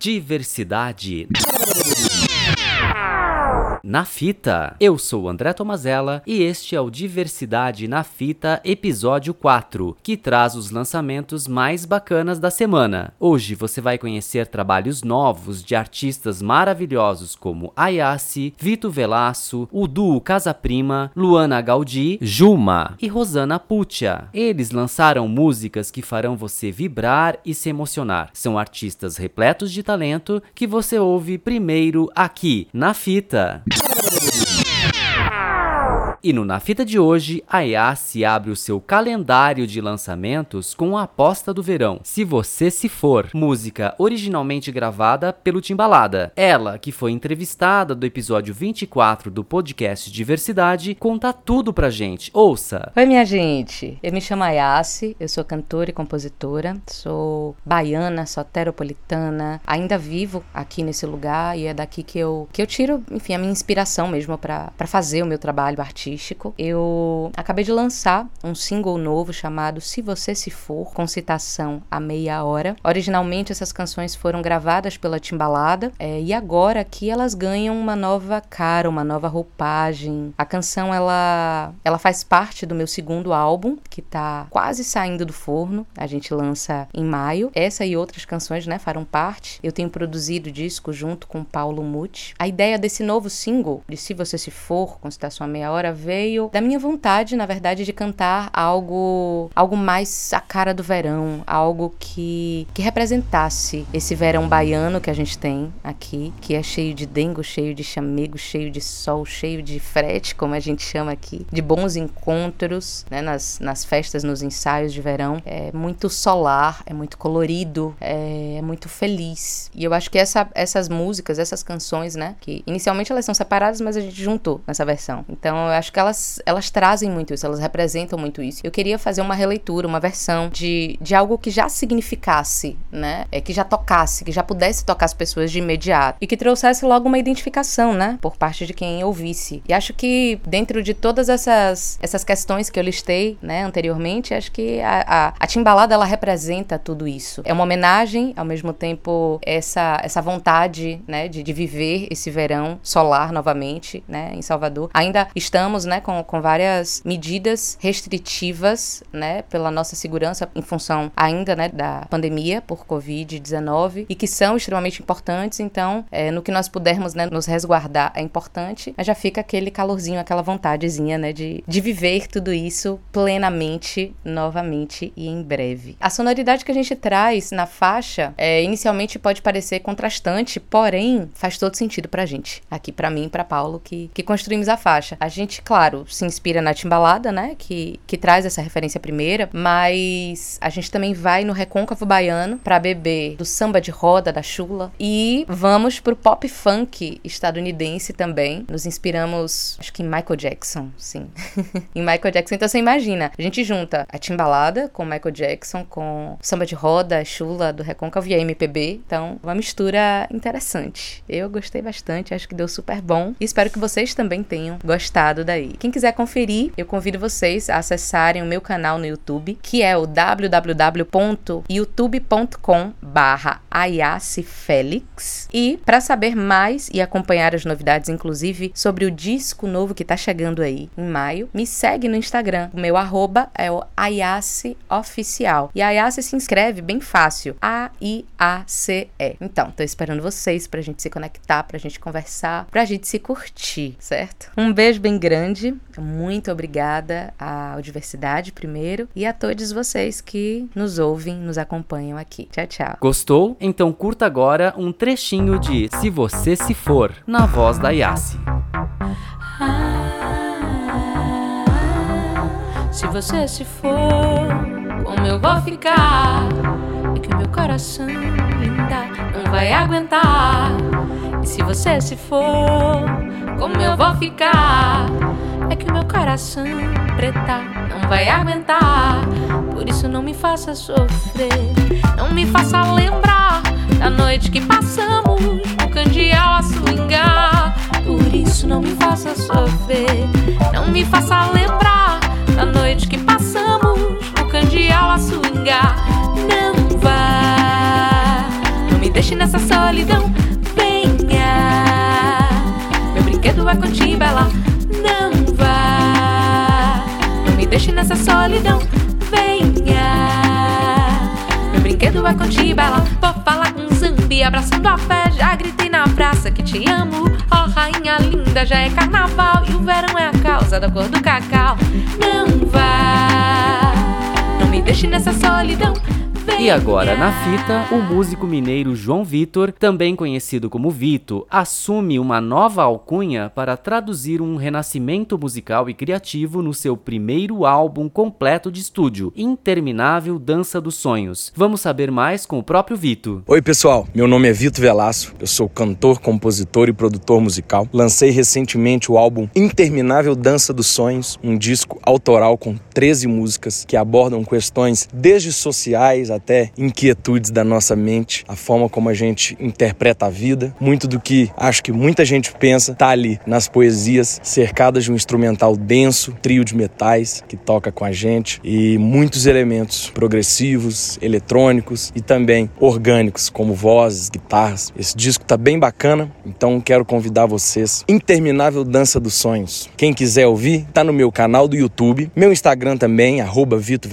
Diversidade na Fita. Eu sou André Tomazella e este é o Diversidade na Fita, episódio 4, que traz os lançamentos mais bacanas da semana. Hoje você vai conhecer trabalhos novos de artistas maravilhosos como Ayase, Vito Velaço, o duo Casa Prima, Luana Gaudi, Juma e Rosana Puccia. Eles lançaram músicas que farão você vibrar e se emocionar. São artistas repletos de talento que você ouve primeiro aqui na Fita. Oh, E no Na Fita de hoje, a Yassi abre o seu calendário de lançamentos com a aposta do verão, Se Você Se For, música originalmente gravada pelo Timbalada. Ela, que foi entrevistada do episódio 24 do podcast Diversidade, conta tudo pra gente. Ouça! Oi, minha gente! Eu me chamo Yassi, eu sou cantora e compositora, sou baiana, soteropolitana, ainda vivo aqui nesse lugar e é daqui que eu, que eu tiro, enfim, a minha inspiração mesmo para fazer o meu trabalho artístico artístico. Eu acabei de lançar um single novo chamado Se Você Se For, com citação a meia hora. Originalmente essas canções foram gravadas pela Timbalada é, e agora aqui elas ganham uma nova cara, uma nova roupagem. A canção ela, ela faz parte do meu segundo álbum, que tá quase saindo do forno. A gente lança em maio. Essa e outras canções, né, farão parte. Eu tenho produzido disco junto com Paulo Muti. A ideia desse novo single, de Se Você Se For, com citação a meia hora, veio da minha vontade, na verdade, de cantar algo algo mais a cara do verão, algo que que representasse esse verão baiano que a gente tem aqui, que é cheio de dengo, cheio de chamego, cheio de sol, cheio de frete, como a gente chama aqui, de bons encontros, né, nas, nas festas, nos ensaios de verão. É muito solar, é muito colorido, é, é muito feliz. E eu acho que essa, essas músicas, essas canções, né, que inicialmente elas são separadas, mas a gente juntou nessa versão. Então eu acho acho que elas, elas trazem muito isso, elas representam muito isso. Eu queria fazer uma releitura, uma versão de, de algo que já significasse, né? É, que já tocasse, que já pudesse tocar as pessoas de imediato. E que trouxesse logo uma identificação, né? Por parte de quem ouvisse. E acho que dentro de todas essas, essas questões que eu listei, né, anteriormente, acho que a, a, a Timbalada, ela representa tudo isso. É uma homenagem, ao mesmo tempo, essa, essa vontade, né, de, de viver esse verão solar novamente, né, em Salvador. Ainda estamos estamos né, com, com várias medidas restritivas né, pela nossa segurança em função ainda né, da pandemia por Covid-19 e que são extremamente importantes. Então, é, no que nós pudermos né, nos resguardar é importante, mas já fica aquele calorzinho, aquela vontadezinha né, de, de viver tudo isso plenamente, novamente e em breve. A sonoridade que a gente traz na faixa é, inicialmente pode parecer contrastante, porém faz todo sentido pra gente. Aqui, para mim e pra Paulo, que, que construímos a faixa. A gente claro, se inspira na Timbalada, né? Que, que traz essa referência primeira, mas a gente também vai no Recôncavo Baiano para beber do samba de roda da Chula e vamos pro pop funk estadunidense também. Nos inspiramos, acho que em Michael Jackson, sim. em Michael Jackson. Então você imagina, a gente junta a Timbalada com Michael Jackson, com samba de roda, Chula do Recôncavo e a MPB. Então, uma mistura interessante. Eu gostei bastante, acho que deu super bom. E espero que vocês também tenham gostado da aí. Quem quiser conferir, eu convido vocês a acessarem o meu canal no YouTube, que é o www.youtube.com barra E para saber mais e acompanhar as novidades, inclusive sobre o disco novo que tá chegando aí em maio, me segue no Instagram. O meu arroba é o Ayase Oficial. E a Ayase se inscreve bem fácil. A-I-A-C-E. Então, tô esperando vocês pra gente se conectar, pra gente conversar, pra gente se curtir, certo? Um beijo bem grande grande. Muito obrigada à Diversidade primeiro e a todos vocês que nos ouvem, nos acompanham aqui. Tchau, tchau. Gostou? Então curta agora um trechinho de Se Você Se For, na voz da Yassi. se você se for, como eu vou ficar? É que o meu coração linda não vai aguentar. Se você se for, como eu vou ficar? É que o meu coração preta não vai aguentar. Por isso não me faça sofrer, não me faça lembrar da noite que passamos o candeal a swingar. Por isso não me faça sofrer, não me faça lembrar da noite que passamos o candeal a swingar. Não vá, não me deixe nessa solidão. É contigo, ela não vá. Não me deixe nessa solidão. Venha, meu brinquedo é contigo, ela vou falar com zumbi, abraçando a fé. Já gritei na praça que te amo. Ó, oh, rainha linda, já é carnaval e o verão é a causa da cor do cacau. Não vá, não me deixe nessa solidão. E agora na fita, o músico mineiro João Vitor, também conhecido como Vito, assume uma nova alcunha para traduzir um renascimento musical e criativo no seu primeiro álbum completo de estúdio, Interminável Dança dos Sonhos. Vamos saber mais com o próprio Vito. Oi, pessoal. Meu nome é Vito Velasso. Eu sou cantor, compositor e produtor musical. Lancei recentemente o álbum Interminável Dança dos Sonhos, um disco autoral com 13 músicas que abordam questões desde sociais até até inquietudes da nossa mente, a forma como a gente interpreta a vida. Muito do que acho que muita gente pensa tá ali nas poesias, cercadas de um instrumental denso, trio de metais que toca com a gente e muitos elementos progressivos, eletrônicos e também orgânicos, como vozes, guitarras. Esse disco tá bem bacana, então quero convidar vocês. Interminável Dança dos Sonhos. Quem quiser ouvir, tá no meu canal do YouTube, meu Instagram também, arroba Vito.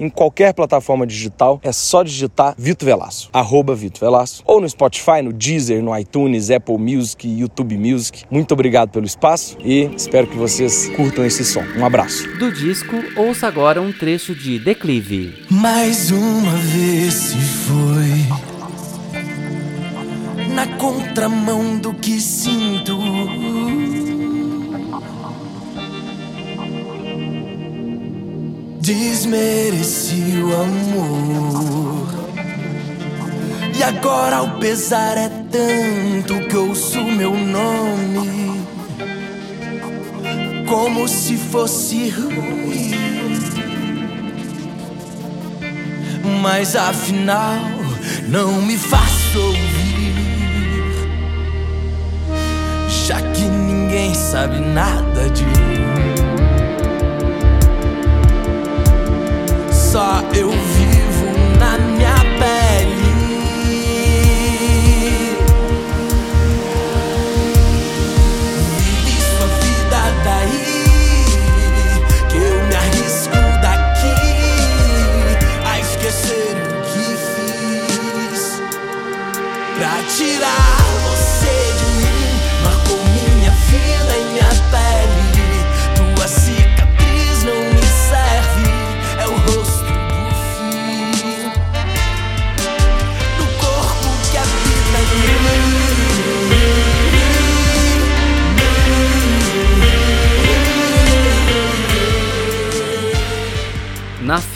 Em qualquer plataforma digital é só digitar Vito Velaço, arroba Vito Velaço, ou no Spotify, no Deezer, no iTunes, Apple Music, YouTube Music. Muito obrigado pelo espaço e espero que vocês curtam esse som. Um abraço. Do disco, ouça agora um trecho de Declive. Mais uma vez se foi na contramão do que sinto. Desmereci o amor. E agora o pesar é tanto que ouço meu nome como se fosse ruim. Mas afinal, não me faço ouvir, já que ninguém sabe nada de mim.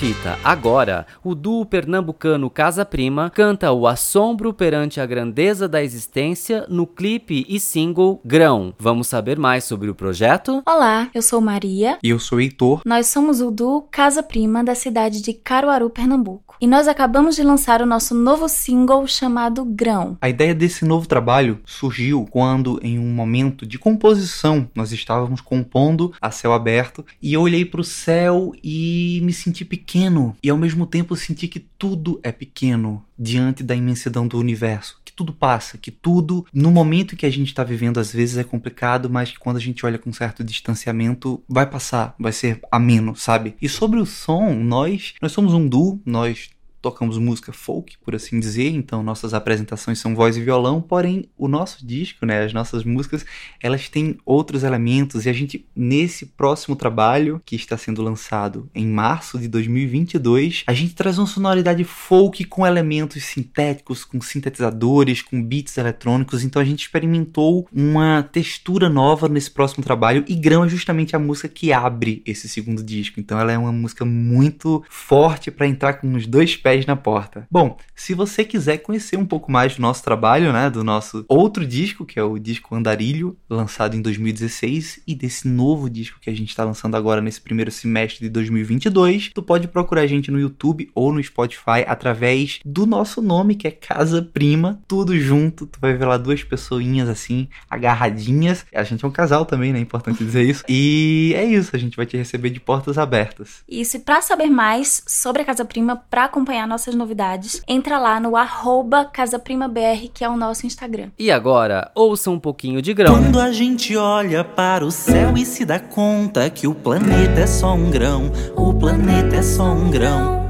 Fita, agora, o duo pernambucano Casa Prima canta o assombro perante a grandeza da existência no clipe e single Grão. Vamos saber mais sobre o projeto? Olá, eu sou Maria. E eu sou Heitor. Nós somos o duo Casa Prima da cidade de Caruaru, Pernambuco. E nós acabamos de lançar o nosso novo single chamado Grão. A ideia desse novo trabalho surgiu quando, em um momento de composição, nós estávamos compondo a céu aberto e eu olhei para o céu e me senti pequeno e ao mesmo tempo senti que tudo é pequeno diante da imensidão do universo, que tudo passa, que tudo no momento que a gente está vivendo às vezes é complicado, mas que quando a gente olha com certo distanciamento vai passar, vai ser ameno, sabe? E sobre o som, nós nós somos um duo, nós tocamos música folk, por assim dizer, então nossas apresentações são voz e violão, porém o nosso disco, né, as nossas músicas, elas têm outros elementos e a gente nesse próximo trabalho que está sendo lançado em março de 2022, a gente traz uma sonoridade folk com elementos sintéticos, com sintetizadores, com beats eletrônicos, então a gente experimentou uma textura nova nesse próximo trabalho e Grão é justamente a música que abre esse segundo disco, então ela é uma música muito forte para entrar com os dois pés pés na porta. Bom, se você quiser conhecer um pouco mais do nosso trabalho, né, do nosso outro disco, que é o disco Andarilho, lançado em 2016, e desse novo disco que a gente está lançando agora nesse primeiro semestre de 2022, tu pode procurar a gente no YouTube ou no Spotify através do nosso nome, que é Casa Prima, tudo junto. Tu vai ver lá duas pessoinhas assim, agarradinhas. A gente é um casal também, né? É importante dizer isso. E é isso, a gente vai te receber de portas abertas. Isso, e para saber mais sobre a Casa Prima, para acompanhar acompanhar nossas novidades, entra lá no arroba CasaPrimaBR, que é o nosso Instagram. E agora, ouça um pouquinho de grão. Quando a gente olha para o céu e se dá conta que o planeta é só um grão, o planeta é só um grão.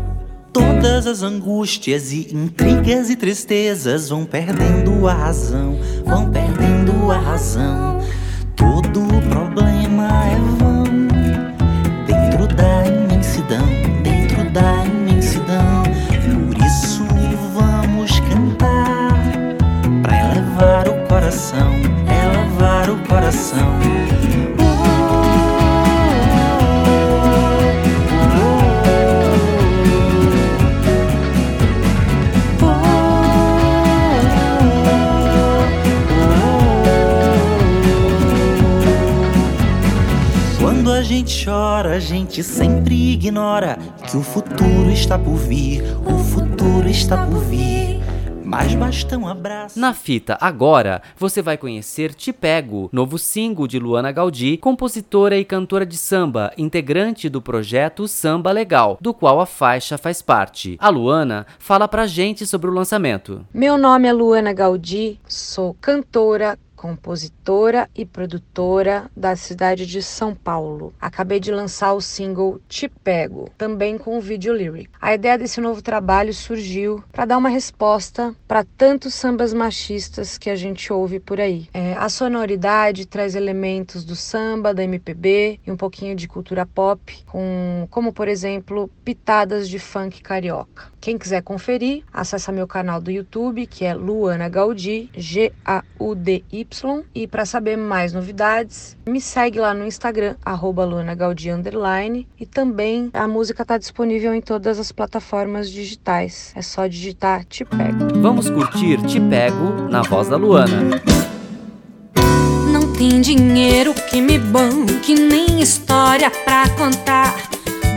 Todas as angústias e intrigas e tristezas vão perdendo a razão, vão perdendo a razão. Todo problema é coração. Quando a gente chora, a gente sempre ignora que o futuro está por vir, o futuro está por vir. Mas basta um abraço. Na fita agora, você vai conhecer Te Pego, novo single de Luana Gaudi, compositora e cantora de samba, integrante do projeto Samba Legal, do qual a faixa faz parte. A Luana fala pra gente sobre o lançamento. Meu nome é Luana Gaudi, sou cantora, compositora e produtora da cidade de São Paulo. Acabei de lançar o single Te Pego, também com o vídeo lyric. A ideia desse novo trabalho surgiu para dar uma resposta para tantos sambas machistas que a gente ouve por aí. É, a sonoridade traz elementos do samba, da MPB e um pouquinho de cultura pop, com, como por exemplo pitadas de funk carioca. Quem quiser conferir, acessa meu canal do YouTube, que é Luana Gaudi, G-A-U-D-Y. E para saber mais novidades, me segue lá no Instagram, arroba Luana Gaudi underline. E também a música está disponível em todas as plataformas digitais. É só digitar Te Pego. Vamos curtir Te Pego na voz da Luana. Não tem dinheiro que me banque, nem história pra contar.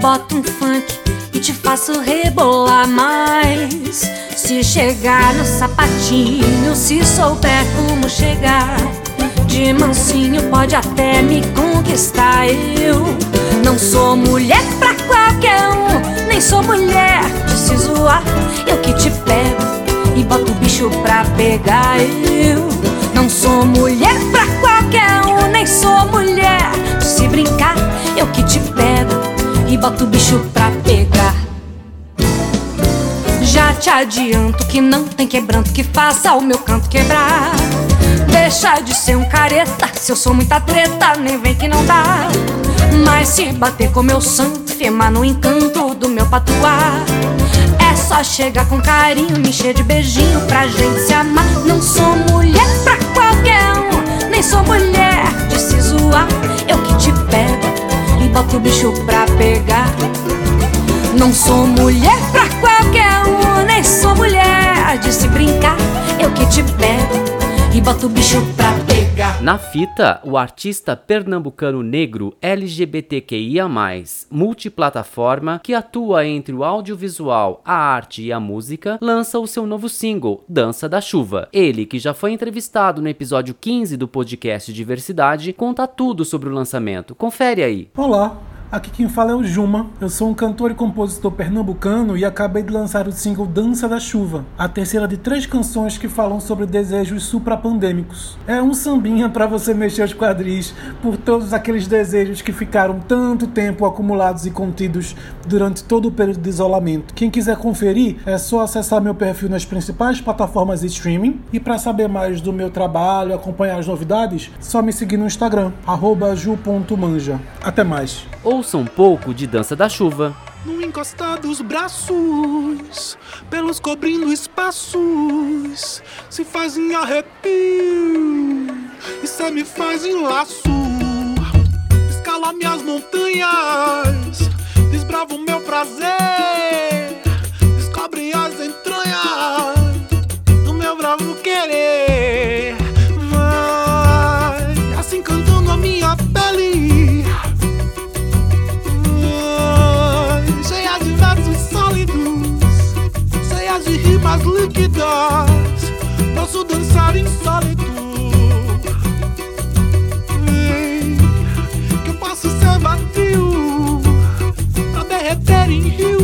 Bota um funk e te faço rebolar mais. Se chegar no sapatinho, se souber como chegar. De mansinho pode até me conquistar. Eu não sou mulher pra qualquer um, nem sou mulher de se zoar. Eu que te pego e boto o bicho pra pegar. Eu não sou mulher pra qualquer um, nem sou mulher de se brincar. Eu que te pego e boto o bicho pra pegar. Já te adianto que não tem quebranto que faça o meu canto quebrar. Deixa de ser um careta, se eu sou muita treta, nem vem que não dá. Mas se bater com meu santo, firmar no encanto do meu patuar. É só chegar com carinho, me encher de beijinho pra gente se amar. Não sou mulher pra qualquer um, nem sou mulher de se zoar. Eu que te pego e boto o bicho pra pegar. Não sou mulher pra qualquer um, nem sou mulher de se brincar. Eu que te pego e boto o bicho pra pegar. Na fita, o artista pernambucano negro LGBTQIA+, multiplataforma, que atua entre o audiovisual, a arte e a música, lança o seu novo single, Dança da Chuva. Ele, que já foi entrevistado no episódio 15 do podcast Diversidade, conta tudo sobre o lançamento. Confere aí. Olá, aqui quem fala é o Juma. Eu sou um cantor e compositor pernambucano e acabei de lançar o single Dança da Chuva, a terceira de três canções que falam sobre desejos suprapandêmicos. É um sambinha para você mexer os quadris por todos aqueles desejos que ficaram tanto tempo acumulados e contidos durante todo o período de isolamento. Quem quiser conferir, é só acessar meu perfil nas principais plataformas de streaming e para saber mais do meu trabalho, acompanhar as novidades, só me seguir no Instagram, ju.manja. Até mais. Ouça um pouco de Dança da Chuva. No encostar dos braços, pelos cobrindo espaços, se faz em arrepio, e cê me faz em laço. Escala minhas montanhas, desbrava o meu prazer, rimas líquidas, posso dançar insólito. Que eu posso ser vazio, pra derreter em rio,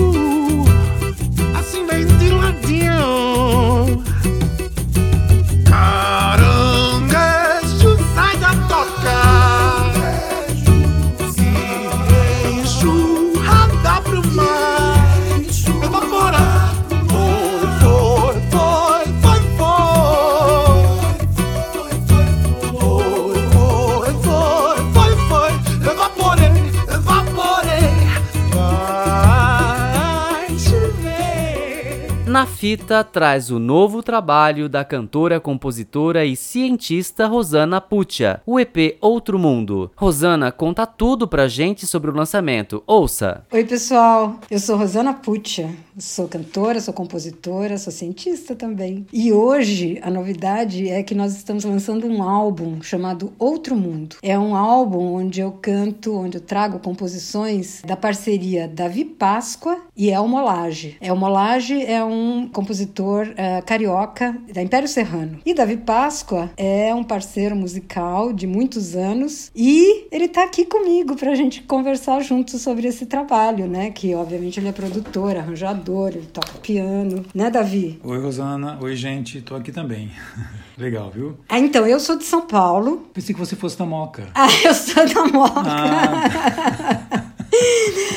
Fita traz o novo trabalho da cantora, compositora e cientista Rosana Puccia, o EP Outro Mundo. Rosana conta tudo pra gente sobre o lançamento. Ouça! Oi, pessoal. Eu sou Rosana Puccia. Sou cantora, sou compositora, sou cientista também. E hoje a novidade é que nós estamos lançando um álbum chamado Outro Mundo. É um álbum onde eu canto, onde eu trago composições da parceria Davi Páscoa e Elmo Lage. Elmo Lage é um compositor uh, carioca da Império Serrano. E Davi Páscoa é um parceiro musical de muitos anos e ele está aqui comigo para a gente conversar juntos sobre esse trabalho, né? Que obviamente ele é produtor, arranjador, ele toca piano, né, Davi? Oi, Rosana. Oi, gente. Tô aqui também. Legal, viu? Ah, então, eu sou de São Paulo. Pensei que você fosse da Moca. Ah, eu sou da Moca. Ah.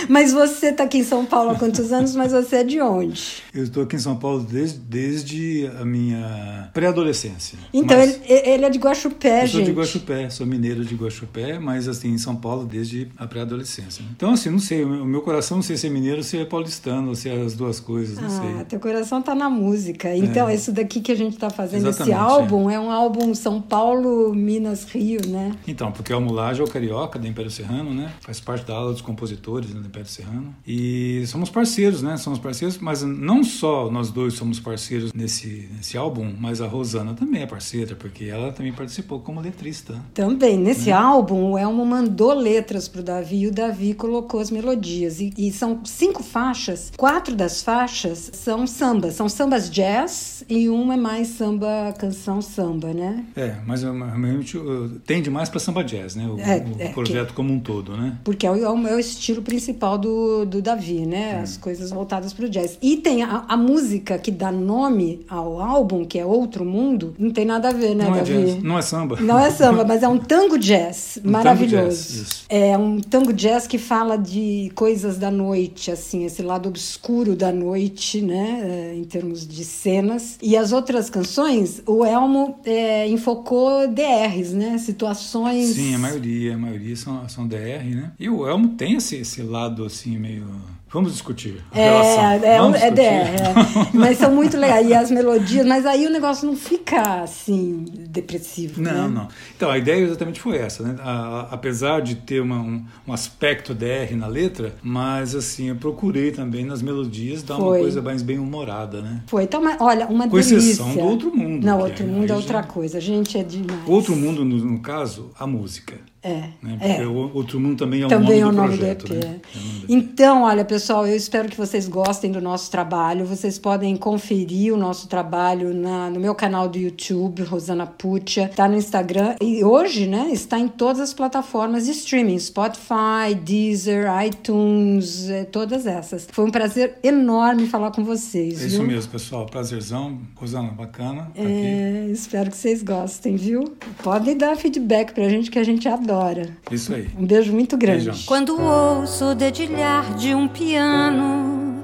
Mas você está aqui em São Paulo há quantos anos? Mas você é de onde? Eu estou aqui em São Paulo desde, desde a minha pré-adolescência. Então ele, ele, é de Guaxupé, eu gente. Sou de Guaxupé, sou mineiro de Guaxupé, mas assim em São Paulo desde a pré-adolescência. Então assim, não sei, o meu coração não sei se é mineiro, se é paulistano, ou se é as duas coisas, não ah, sei. Teu coração está na música. Então é. isso daqui que a gente está fazendo Exatamente, esse álbum é. é. um álbum São Paulo, Minas, Rio, né? Então porque o Mulage é o carioca da Império Serrano, né? Faz parte da ala dos compositores né, do Império Serrano e somos parceiros, né? Somos parceiros, mas não só nós dois somos parceiros nesse, nesse álbum, mas a Rosana também é parceira, porque ela também participou como letrista. Também. Nesse né? álbum, o Elmo mandou letras para o Davi e o Davi colocou as melodias. E, e, são cinco faixas. Quatro das faixas são sambas. São sambas jazz e uma é mais samba, canção samba, né? É, mas realmente tende mais para samba jazz, né? O, é, o é, projeto que, como um todo, né? Porque é o, é o estilo principal do, do Davi, né? As coisas voltadas para o jazz. E tem a a, música que dá nome ao álbum, que é Outro Mundo, não tem nada a ver, né, não é Davi? É jazz, não é samba. Não é samba, mas é um tango jazz um maravilhoso. Tango jazz, é um tango jazz que fala de coisas da noite, assim, esse lado obscuro da noite, né, é, em termos de cenas. E as outras canções, o Elmo é, enfocou DRs, né, situações. Sim, a maioria, a maioria são, são DR, né? E o Elmo tem esse, esse lado, assim, meio Vamos discutir. A é, relação. é, Vamos é, discutir. é, é, mas são muito legais. E as melodias, mas aí o negócio não fica assim, depressivo. Não, né? não. Então, a ideia exatamente foi essa, né? A, a, apesar de ter uma, um, um, aspecto DR na letra, mas assim, eu procurei também nas melodias dar foi. uma coisa mais bem humorada, né? Foi. Então, olha, uma Com delícia. exceção do outro mundo. Não, outro mundo é outra coisa. Gente, é demais. Outro mundo, no, no caso, a música. É. Né? Porque é. o Outro Mundo também é o também nome, é o do, nome projeto, do EP. né? É então, olha, pessoal, eu espero que vocês gostem do nosso trabalho. Vocês podem conferir o nosso trabalho na, no meu canal do YouTube, Rosana Puccia, está no Instagram e hoje, né, está em todas as plataformas de streaming, Spotify, Deezer, iTunes, é, todas essas. Foi um prazer enorme falar com vocês. É isso mesmo, pessoal. Prazerzão. Rosana, bacana. Tá é, espero que vocês gostem, viu? Podem dar feedback pra gente que a gente adora adora. Isso aí. Um beijo muito grande. Beijão. Quando ouço o dedilhar de um piano,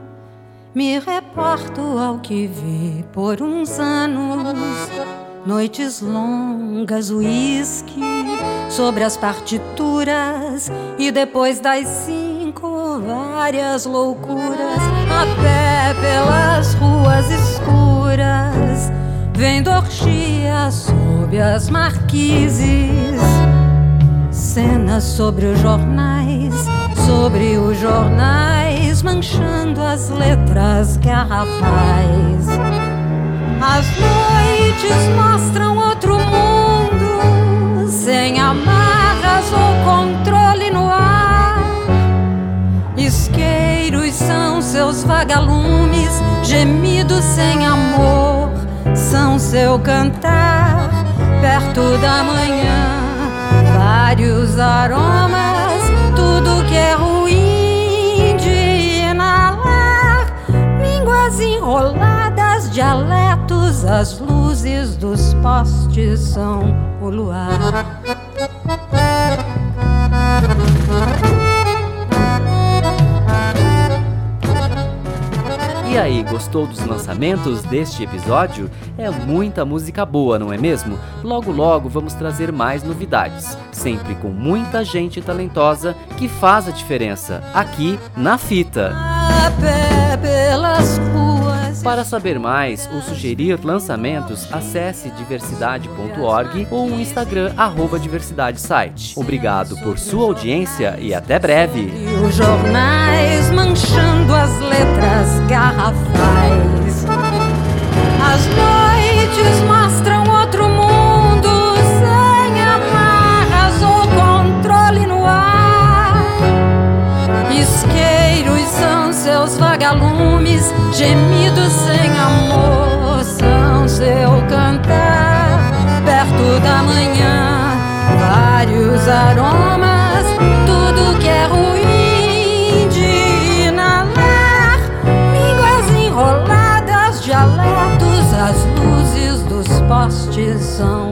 me reporto ao que vi por uns anos. Noites longas, uísque sobre as partituras e depois das cinco várias loucuras a pé pelas ruas escuras, vendo orgia sob as marquises sobre os jornais, sobre os jornais, manchando as letras garrafais. As noites mostram outro mundo, sem amarras ou controle no ar. Isqueiros são seus vagalumes, gemidos sem amor, são seu cantar perto da manhã vários aromas, tudo que é ruim de inalar, línguas enroladas, dialetos, as luzes dos postes são o luar. Gostou dos lançamentos deste episódio? É muita música boa, não é mesmo? Logo logo vamos trazer mais novidades, sempre com muita gente talentosa que faz a diferença aqui na fita. Pelas Para saber mais ou sugerir lançamentos, acesse diversidade.org ou o Instagram arroba diversidade site. Obrigado por sua audiência e até breve. Gemidos sem amor são seu cantar. Perto da manhã, vários aromas, tudo que é ruim de inalar. Línguas enroladas, dialetos, as luzes dos postes são